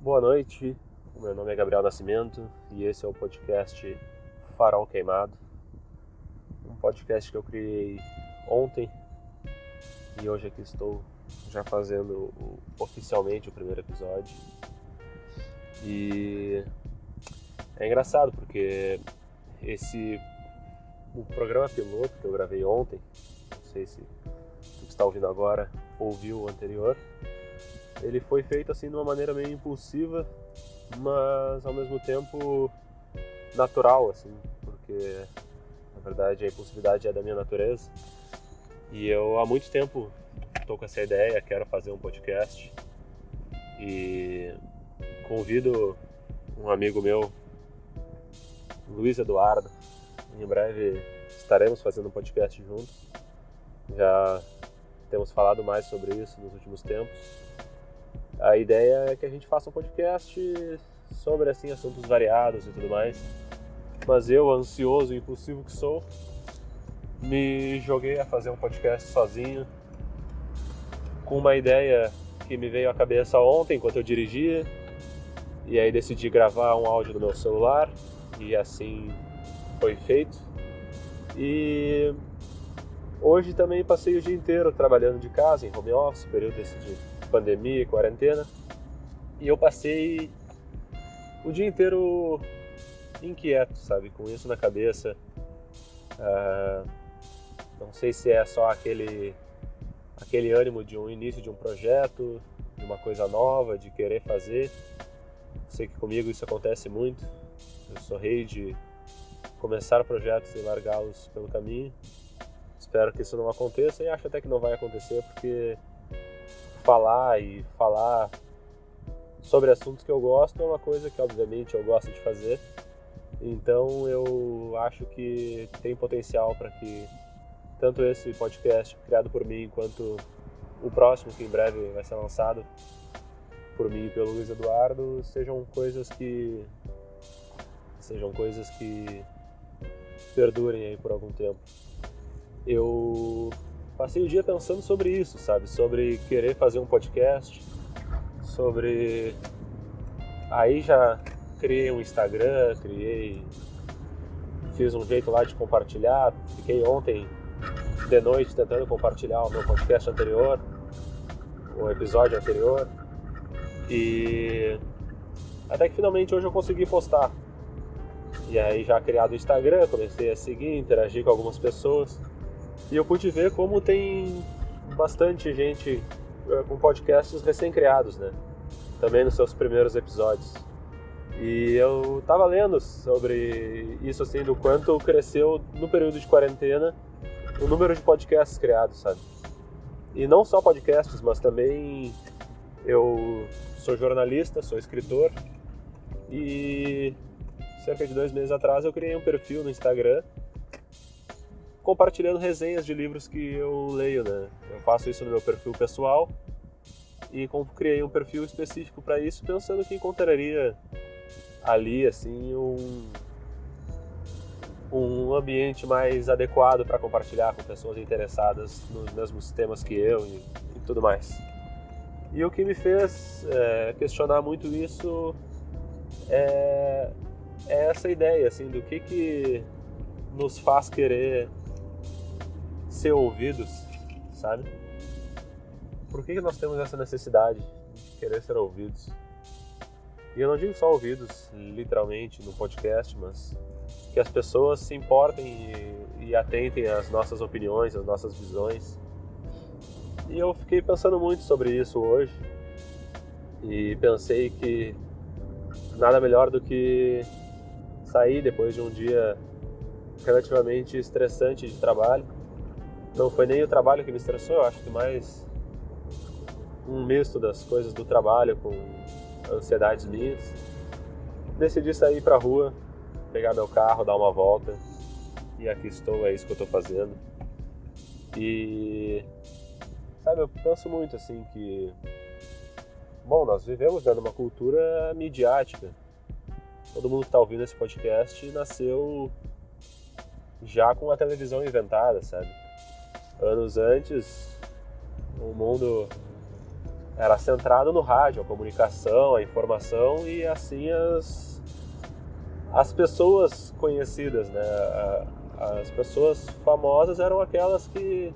Boa noite, meu nome é Gabriel Nascimento e esse é o podcast Farol Queimado. Um podcast que eu criei ontem e hoje aqui estou já fazendo oficialmente o primeiro episódio. E é engraçado porque esse o programa piloto que eu gravei ontem, não sei se tu que está ouvindo agora ouviu o anterior, ele foi feito assim de uma maneira meio impulsiva, mas ao mesmo tempo natural, assim, porque na verdade a impulsividade é da minha natureza. E eu há muito tempo estou com essa ideia, quero fazer um podcast e convido um amigo meu, Luiz Eduardo. Em breve estaremos fazendo um podcast juntos. Já temos falado mais sobre isso nos últimos tempos a ideia é que a gente faça um podcast sobre assim assuntos variados e tudo mais. Mas eu, ansioso e impulsivo que sou, me joguei a fazer um podcast sozinho, com uma ideia que me veio à cabeça ontem enquanto eu dirigia, e aí decidi gravar um áudio no meu celular, e assim foi feito. E hoje também passei o dia inteiro trabalhando de casa, em home office, período desse dia pandemia, quarentena. E eu passei o dia inteiro inquieto, sabe? Com isso na cabeça. Uh, não sei se é só aquele, aquele ânimo de um início de um projeto, de uma coisa nova, de querer fazer. Sei que comigo isso acontece muito. Eu sou rei de começar projetos e largá-los pelo caminho. Espero que isso não aconteça e acho até que não vai acontecer porque falar e falar sobre assuntos que eu gosto é uma coisa que obviamente eu gosto de fazer. Então eu acho que tem potencial para que tanto esse podcast criado por mim quanto o próximo que em breve vai ser lançado por mim e pelo Luiz Eduardo sejam coisas que sejam coisas que perdurem aí por algum tempo. Eu passei o dia pensando sobre isso, sabe? Sobre querer fazer um podcast, sobre. Aí já criei um Instagram, criei. Fiz um jeito lá de compartilhar. Fiquei ontem de noite tentando compartilhar o meu podcast anterior, o episódio anterior. E até que finalmente hoje eu consegui postar. E aí já criado o Instagram, comecei a seguir, interagir com algumas pessoas. E eu pude ver como tem bastante gente eh, com podcasts recém-criados, né? Também nos seus primeiros episódios. E eu tava lendo sobre isso, assim, do quanto cresceu no período de quarentena o número de podcasts criados, sabe? E não só podcasts, mas também eu sou jornalista, sou escritor e cerca de dois meses atrás eu criei um perfil no Instagram compartilhando resenhas de livros que eu leio, né? Eu faço isso no meu perfil pessoal e criei um perfil específico para isso, pensando que encontraria ali assim um um ambiente mais adequado para compartilhar com pessoas interessadas nos mesmos temas que eu e, e tudo mais. E o que me fez é, questionar muito isso é, é essa ideia assim do que que nos faz querer ser ouvidos, sabe? Por que, nós temos essa necessidade de querer ser ouvidos? E eu não digo só ouvidos, literalmente, no podcast, mas que as pessoas se importem e, e atentem às nossas opiniões, às nossas visões. E eu fiquei pensando muito sobre isso hoje e pensei que nada melhor do que sair depois de um dia relativamente estressante de trabalho não foi nem o trabalho que me estressou, eu acho que mais um misto das coisas do trabalho com ansiedades minhas. Decidi sair pra rua, pegar meu carro, dar uma volta. E aqui estou, é isso que eu estou fazendo. E sabe, eu penso muito assim que bom, nós vivemos dentro de uma cultura midiática. Todo mundo que está ouvindo esse podcast nasceu já com a televisão inventada, sabe? Anos antes, o mundo era centrado no rádio, a comunicação, a informação e assim as, as pessoas conhecidas, né? As pessoas famosas eram aquelas que,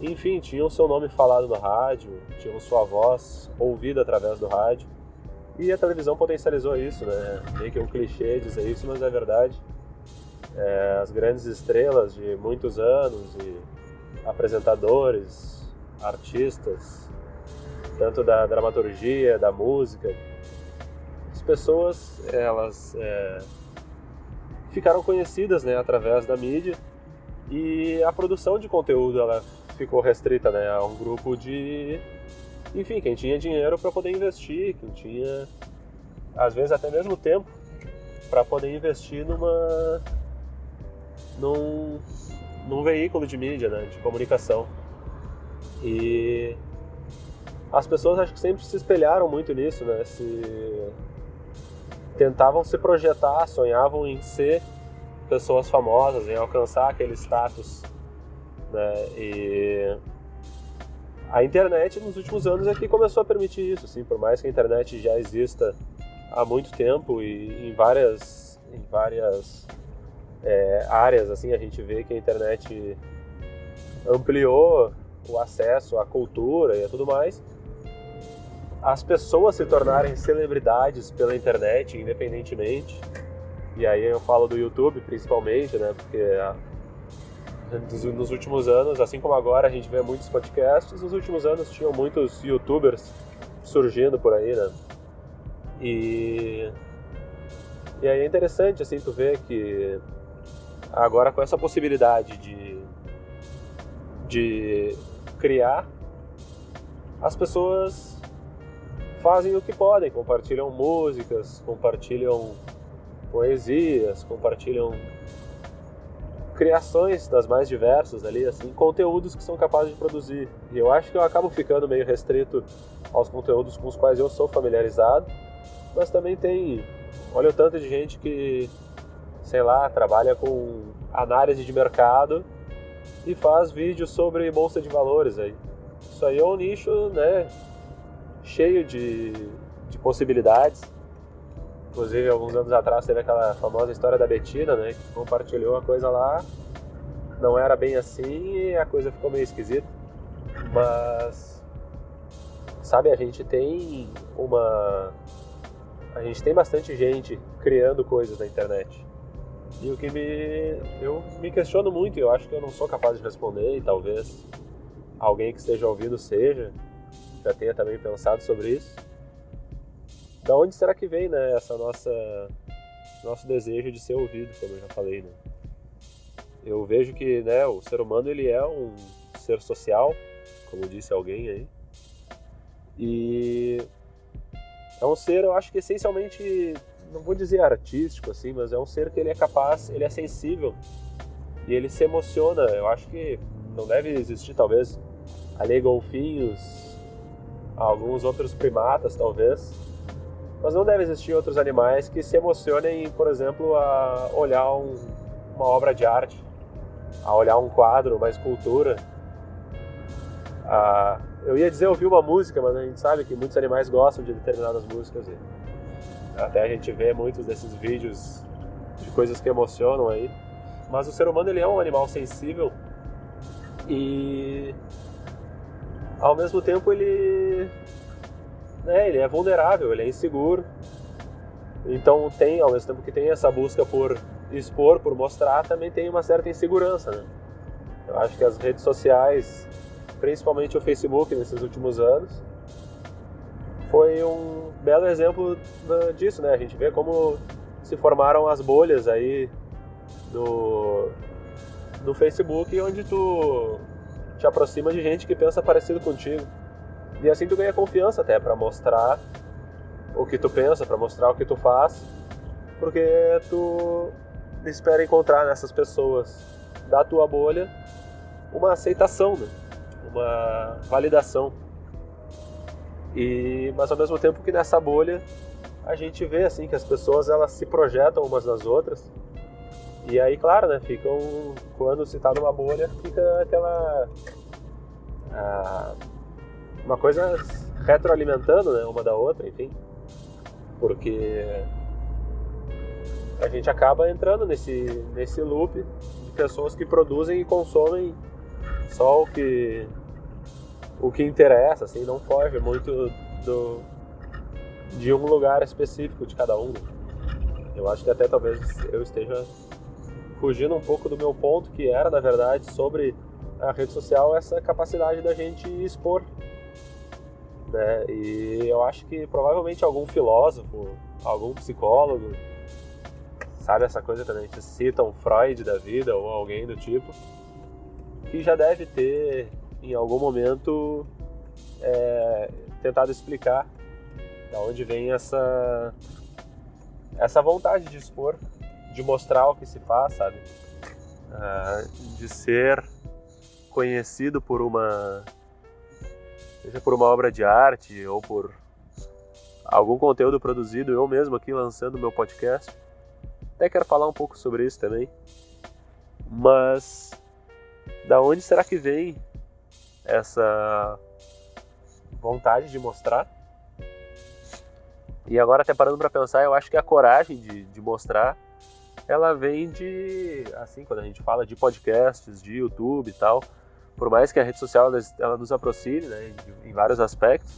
enfim, tinham seu nome falado no rádio, tinham sua voz ouvida através do rádio. E a televisão potencializou isso, né? Meio que um clichê dizer isso, mas é verdade. É, as grandes estrelas de muitos anos e apresentadores, artistas, tanto da dramaturgia, da música, as pessoas elas é, ficaram conhecidas né, através da mídia e a produção de conteúdo ela ficou restrita né, a um grupo de, enfim, quem tinha dinheiro para poder investir, quem tinha às vezes até mesmo tempo para poder investir numa num, num veículo de mídia, né, de comunicação. E as pessoas acho que sempre se espelharam muito nisso, né? Se tentavam se projetar, sonhavam em ser pessoas famosas, em alcançar aquele status, né? E a internet nos últimos anos é que começou a permitir isso, assim, por mais que a internet já exista há muito tempo e em várias em várias é, áreas assim a gente vê que a internet ampliou o acesso à cultura e a tudo mais as pessoas se tornarem celebridades pela internet, independentemente. E aí eu falo do YouTube principalmente, né? Porque ah, nos últimos anos, assim como agora a gente vê muitos podcasts, nos últimos anos tinham muitos YouTubers surgindo por aí, né? E e aí é interessante assim tu ver que agora com essa possibilidade de de criar as pessoas fazem o que podem, compartilham músicas, compartilham poesias, compartilham criações das mais diversas ali, assim, conteúdos que são capazes de produzir. E eu acho que eu acabo ficando meio restrito aos conteúdos com os quais eu sou familiarizado, mas também tem, olha o tanto de gente que, sei lá, trabalha com análise de mercado e faz vídeos sobre bolsa de valores aí. Isso aí é um nicho, né, cheio de, de possibilidades. Inclusive, alguns anos atrás teve aquela famosa história da Betina, né? Que compartilhou a coisa lá, não era bem assim e a coisa ficou meio esquisita. Mas, sabe, a gente tem uma. A gente tem bastante gente criando coisas na internet. E o que me. Eu me questiono muito, e eu acho que eu não sou capaz de responder, e talvez alguém que esteja ouvindo seja já tenha também pensado sobre isso. Da onde será que vem, né, essa nossa nosso desejo de ser ouvido, como eu já falei, né? Eu vejo que, né, o ser humano ele é um ser social, como disse alguém aí. E é um ser, eu acho que essencialmente, não vou dizer artístico assim, mas é um ser que ele é capaz, ele é sensível e ele se emociona. Eu acho que não deve existir talvez ali golfinhos alguns outros primatas talvez, mas não deve existir outros animais que se emocionem, por exemplo, a olhar um, uma obra de arte, a olhar um quadro, uma escultura. A, eu ia dizer ouvir uma música, mas a gente sabe que muitos animais gostam de determinadas músicas e até a gente vê muitos desses vídeos de coisas que emocionam aí. Mas o ser humano ele é um animal sensível e ao mesmo tempo ele, né, ele é vulnerável, ele é inseguro. Então tem, ao mesmo tempo que tem essa busca por expor, por mostrar, também tem uma certa insegurança, né? Eu acho que as redes sociais, principalmente o Facebook nesses últimos anos, foi um belo exemplo disso, né? A gente vê como se formaram as bolhas aí no, no Facebook, onde tu te aproxima de gente que pensa parecido contigo. E assim tu ganha confiança até para mostrar o que tu pensa, para mostrar o que tu faz, porque tu espera encontrar nessas pessoas da tua bolha uma aceitação, né? uma validação. E mas ao mesmo tempo que nessa bolha a gente vê assim que as pessoas elas se projetam umas nas outras. E aí, claro, né, ficam quando se tá numa bolha, fica aquela ah, uma coisa retroalimentando né, uma da outra, enfim, porque a gente acaba entrando nesse, nesse loop de pessoas que produzem e consomem só o que o que interessa, assim, não foge muito do de um lugar específico de cada um. Eu acho que até talvez eu esteja fugindo um pouco do meu ponto, que era, na verdade, sobre a rede social, essa capacidade da gente expor. Né? E eu acho que provavelmente algum filósofo, algum psicólogo, sabe essa coisa quando a gente cita um Freud da vida ou alguém do tipo, que já deve ter em algum momento é, tentado explicar da onde vem essa essa vontade de expor, de mostrar o que se faz, sabe? Uh, de ser conhecido por uma seja por uma obra de arte ou por algum conteúdo produzido eu mesmo aqui lançando meu podcast. Até quero falar um pouco sobre isso também. Mas da onde será que vem essa vontade de mostrar? E agora até parando para pensar, eu acho que a coragem de, de mostrar, ela vem de, assim, quando a gente fala de podcasts, de YouTube e tal, por mais que a rede social ela, ela nos aproxime, né, em vários aspectos,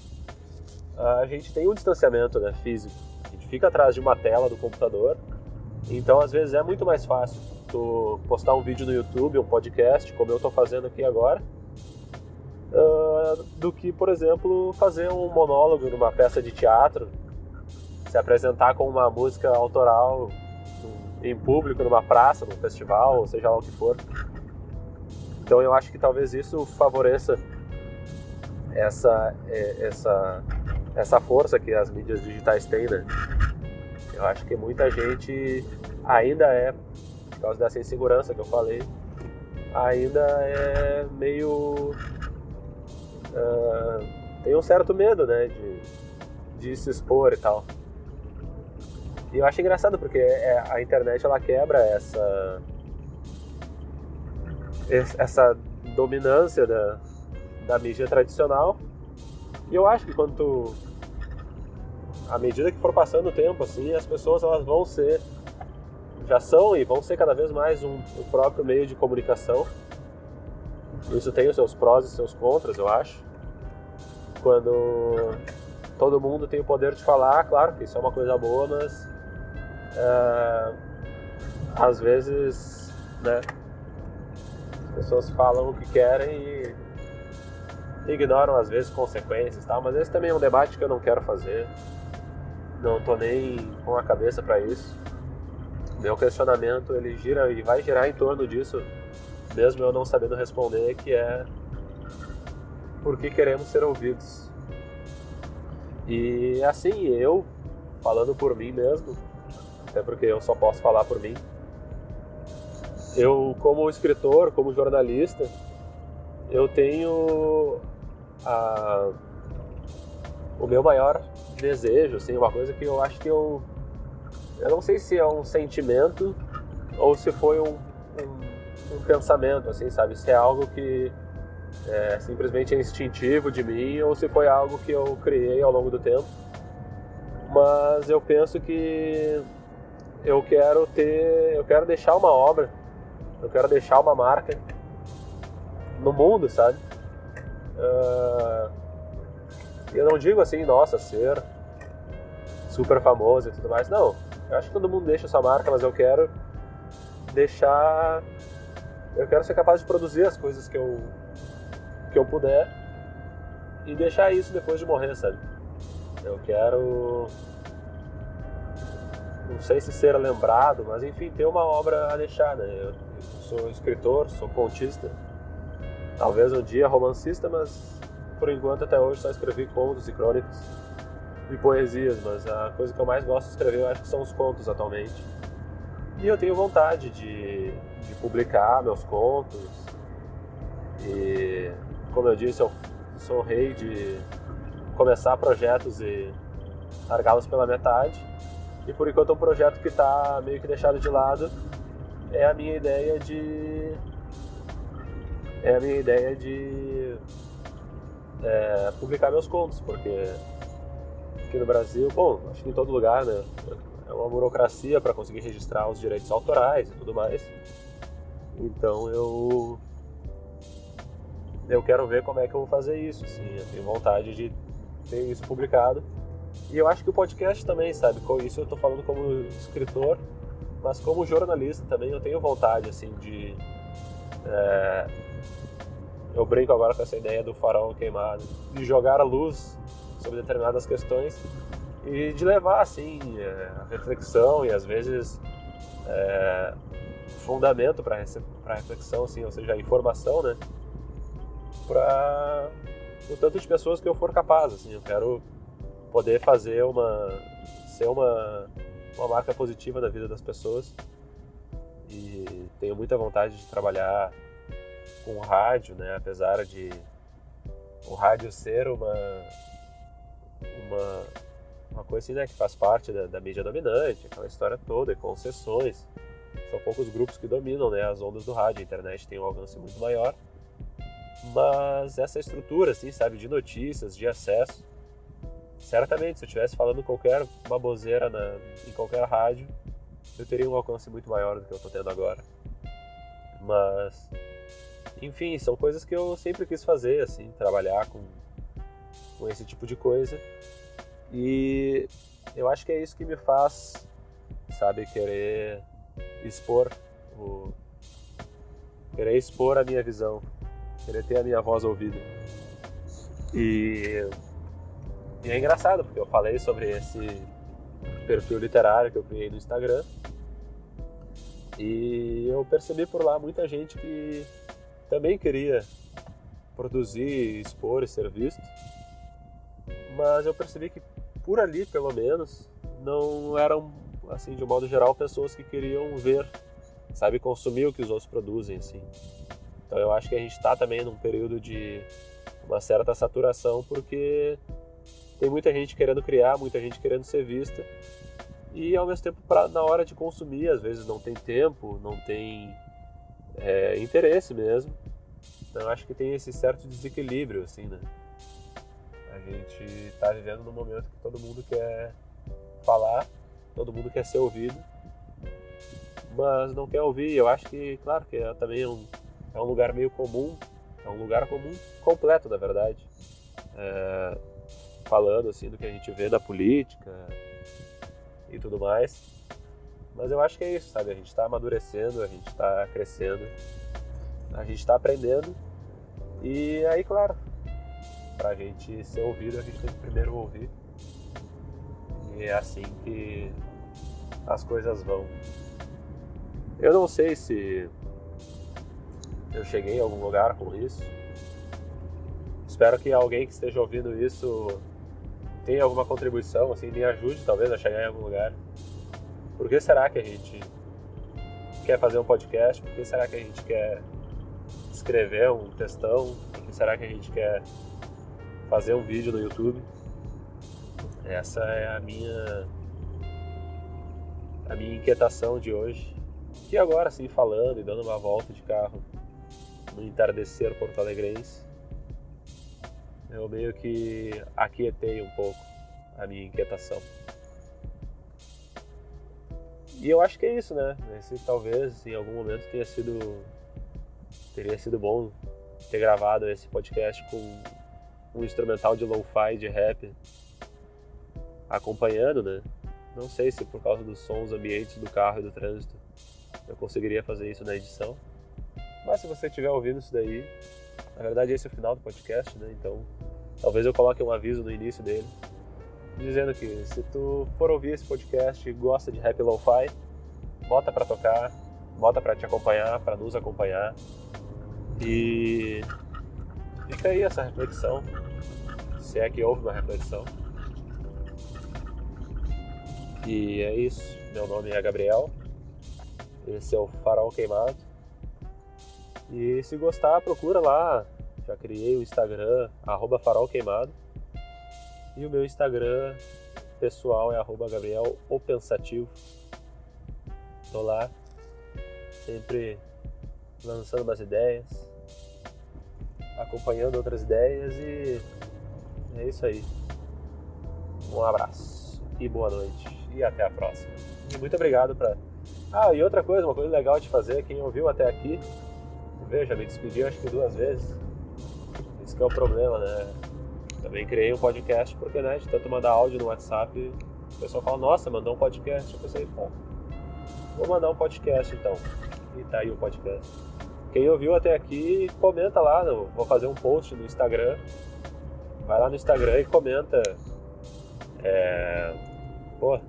a gente tem um distanciamento, né, físico. A gente fica atrás de uma tela do computador, então às vezes é muito mais fácil tu postar um vídeo no YouTube, um podcast, como eu estou fazendo aqui agora, uh, do que, por exemplo, fazer um monólogo numa peça de teatro se apresentar com uma música autoral em público, numa praça, num festival, ou seja lá o que for. Então eu acho que talvez isso favoreça essa, é, essa, essa força que as mídias digitais têm, né? Eu acho que muita gente ainda é, por causa dessa insegurança que eu falei, ainda é meio. Uh, tem um certo medo, né? De, de se expor e tal. E eu acho engraçado porque é, a internet ela quebra essa essa dominância da, da mídia tradicional. E eu acho que quando tu, à medida que for passando o tempo assim, as pessoas elas vão ser já são e vão ser cada vez mais um, um próprio meio de comunicação. Isso tem os seus prós e seus contras, eu acho. Quando todo mundo tem o poder de falar, claro que isso é uma coisa boa, mas uh, às vezes, né, as pessoas falam o que querem e ignoram às vezes consequências, tal, mas esse também é um debate que eu não quero fazer. Não tô nem com a cabeça para isso. Meu questionamento ele gira e vai girar em torno disso, mesmo eu não sabendo responder, que é por que queremos ser ouvidos. E assim, eu falando por mim mesmo, até porque eu só posso falar por mim. Eu, como escritor, como jornalista, eu tenho a, o meu maior desejo, assim, uma coisa que eu acho que eu. Eu não sei se é um sentimento ou se foi um, um, um pensamento, assim, sabe? Se é algo que é, simplesmente é instintivo de mim ou se foi algo que eu criei ao longo do tempo. Mas eu penso que eu quero ter, eu quero deixar uma obra, eu quero deixar uma marca no mundo, sabe? Uh, eu não digo assim, nossa, ser super famoso e tudo mais, não. Eu acho que todo mundo deixa sua marca, mas eu quero deixar, eu quero ser capaz de produzir as coisas que eu que eu puder e deixar isso depois de morrer, sabe? Eu quero não sei se ser lembrado, mas enfim, ter uma obra a deixar, né? Eu, sou escritor, sou contista, talvez um dia romancista, mas por enquanto até hoje só escrevi contos e crônicas e poesias, mas a coisa que eu mais gosto de escrever eu acho que são os contos atualmente. E eu tenho vontade de, de publicar meus contos e, como eu disse, eu sou rei de começar projetos e largá-los pela metade e por enquanto é um projeto que está meio que deixado de lado. É a minha ideia de. É a minha ideia de. é, publicar meus contos, porque aqui no Brasil, bom, acho que em todo lugar, né? É uma burocracia para conseguir registrar os direitos autorais e tudo mais. Então eu eu quero ver como é que eu vou fazer isso, assim, eu tenho vontade de ter isso publicado. E eu acho que o podcast também, sabe, com isso eu estou falando como escritor, mas como jornalista também eu tenho vontade, assim, de é, eu brinco agora com essa ideia do farol queimado, de jogar a luz sobre determinadas questões e de levar assim é, a reflexão e às vezes é, fundamento para reflexão, assim, ou seja, informação, né, para o tanto de pessoas que eu for capaz, assim, eu quero poder fazer uma ser uma uma marca positiva na vida das pessoas e tenho muita vontade de trabalhar com rádio, né? Apesar de o rádio ser uma uma uma coisa assim, né, que faz parte da, da mídia dominante, aquela história toda, concessões. São poucos grupos que dominam, né, as ondas do rádio. A internet tem um alcance muito maior. Mas essa estrutura, assim, sabe, de notícias, de acesso, certamente, se eu estivesse falando qualquer baboseira na, em qualquer rádio, eu teria um alcance muito maior do que eu estou tendo agora. Mas enfim, são coisas que eu sempre quis fazer, assim, trabalhar com, com esse tipo de coisa. E eu acho que é isso que me faz, sabe, querer expor o querer expor a minha visão, querer ter a minha voz ouvida. E, e é engraçado porque eu falei sobre esse perfil literário que eu criei no Instagram e eu percebi por lá muita gente que também queria produzir, expor e ser visto, mas eu percebi que por ali, pelo menos, não eram, assim, de um modo geral, pessoas que queriam ver, sabe, consumir o que os outros produzem, assim. Então eu acho que a gente está também num período de uma certa saturação, porque tem muita gente querendo criar, muita gente querendo ser vista, e ao mesmo tempo, na hora de consumir, às vezes não tem tempo, não tem é, interesse mesmo. Então acho que tem esse certo desequilíbrio, assim, né? Gente está vivendo num momento que todo mundo quer falar, todo mundo quer ser ouvido, mas não quer ouvir. Eu acho que, claro, que é, também é um, é um lugar meio comum, é um lugar comum completo, na verdade. É, falando assim do que a gente vê da política e tudo mais. Mas eu acho que é isso, sabe? A gente está amadurecendo, a gente está crescendo, a gente está aprendendo. E aí, claro, para a gente ser ouvido, a gente tem que primeiro ouvir. E é assim que as coisas vão. Eu não sei se eu cheguei a algum lugar com isso. Espero que alguém que esteja ouvindo isso tenha alguma contribuição, assim, me ajude talvez a chegar em algum lugar. Por que será que a gente quer fazer um podcast? Por que será que a gente quer escrever um textão? Por que será que a gente quer fazer um vídeo no YouTube? Essa é a minha a minha inquietação de hoje. E agora, assim, falando e dando uma volta de carro no entardecer porto-alegrense, eu meio que aquietei um pouco a minha inquietação. E eu acho que é isso, né? Esse talvez em algum momento tenha sido teria sido bom ter gravado esse podcast com um instrumental de lo-fi de rap acompanhando, né? Não sei se por causa dos sons ambientes do carro e do trânsito eu conseguiria fazer isso na edição. Mas se você estiver ouvindo isso daí, na verdade esse é o final do podcast, né? Então talvez eu coloque um aviso no início dele dizendo que se tu for ouvir esse podcast e gosta de rap lo-fi, bota para tocar, bota para te acompanhar, para nos acompanhar. E fica aí essa reflexão, se é que houve uma reflexão. E é isso. Meu nome é Gabriel. Esse é o Farol Queimado. E se gostar, procura lá. Já criei o Instagram, Farol Queimado. E o meu Instagram pessoal é arroba Gabriel o Pensativo. Tô lá, sempre lançando umas ideias, acompanhando outras ideias e é isso aí. Um abraço e boa noite e até a próxima. E muito obrigado para. Ah, e outra coisa, uma coisa legal de fazer, quem ouviu até aqui, veja, me despedi acho que duas vezes. Isso que é o problema, né? Também criei um podcast porque, né, de tanto mandar áudio no WhatsApp, o pessoal fala, nossa, mandou um podcast. Eu pensei, pô, vou mandar um podcast então. E tá aí o podcast. Quem ouviu até aqui, comenta lá, vou fazer um post no Instagram. Vai lá no Instagram e comenta. É... Pô, o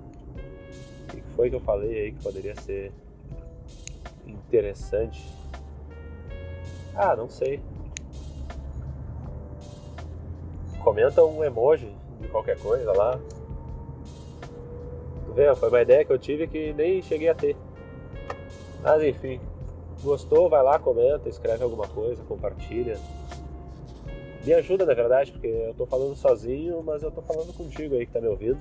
que foi que eu falei aí que poderia ser interessante? Ah, não sei. comenta um emoji de qualquer coisa lá. Tu vê, foi uma ideia que eu tive que nem cheguei a ter. Mas enfim, gostou, vai lá, comenta, escreve alguma coisa, compartilha. Me ajuda, na verdade, porque eu tô falando sozinho, mas eu tô falando contigo aí que tá me ouvindo.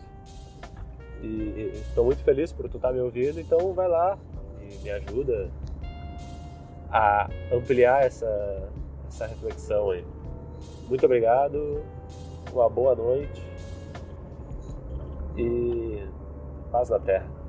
E estou muito feliz por tu estar tá me ouvindo, então vai lá e me ajuda a ampliar essa, essa reflexão aí. Muito obrigado uma boa noite e paz na terra.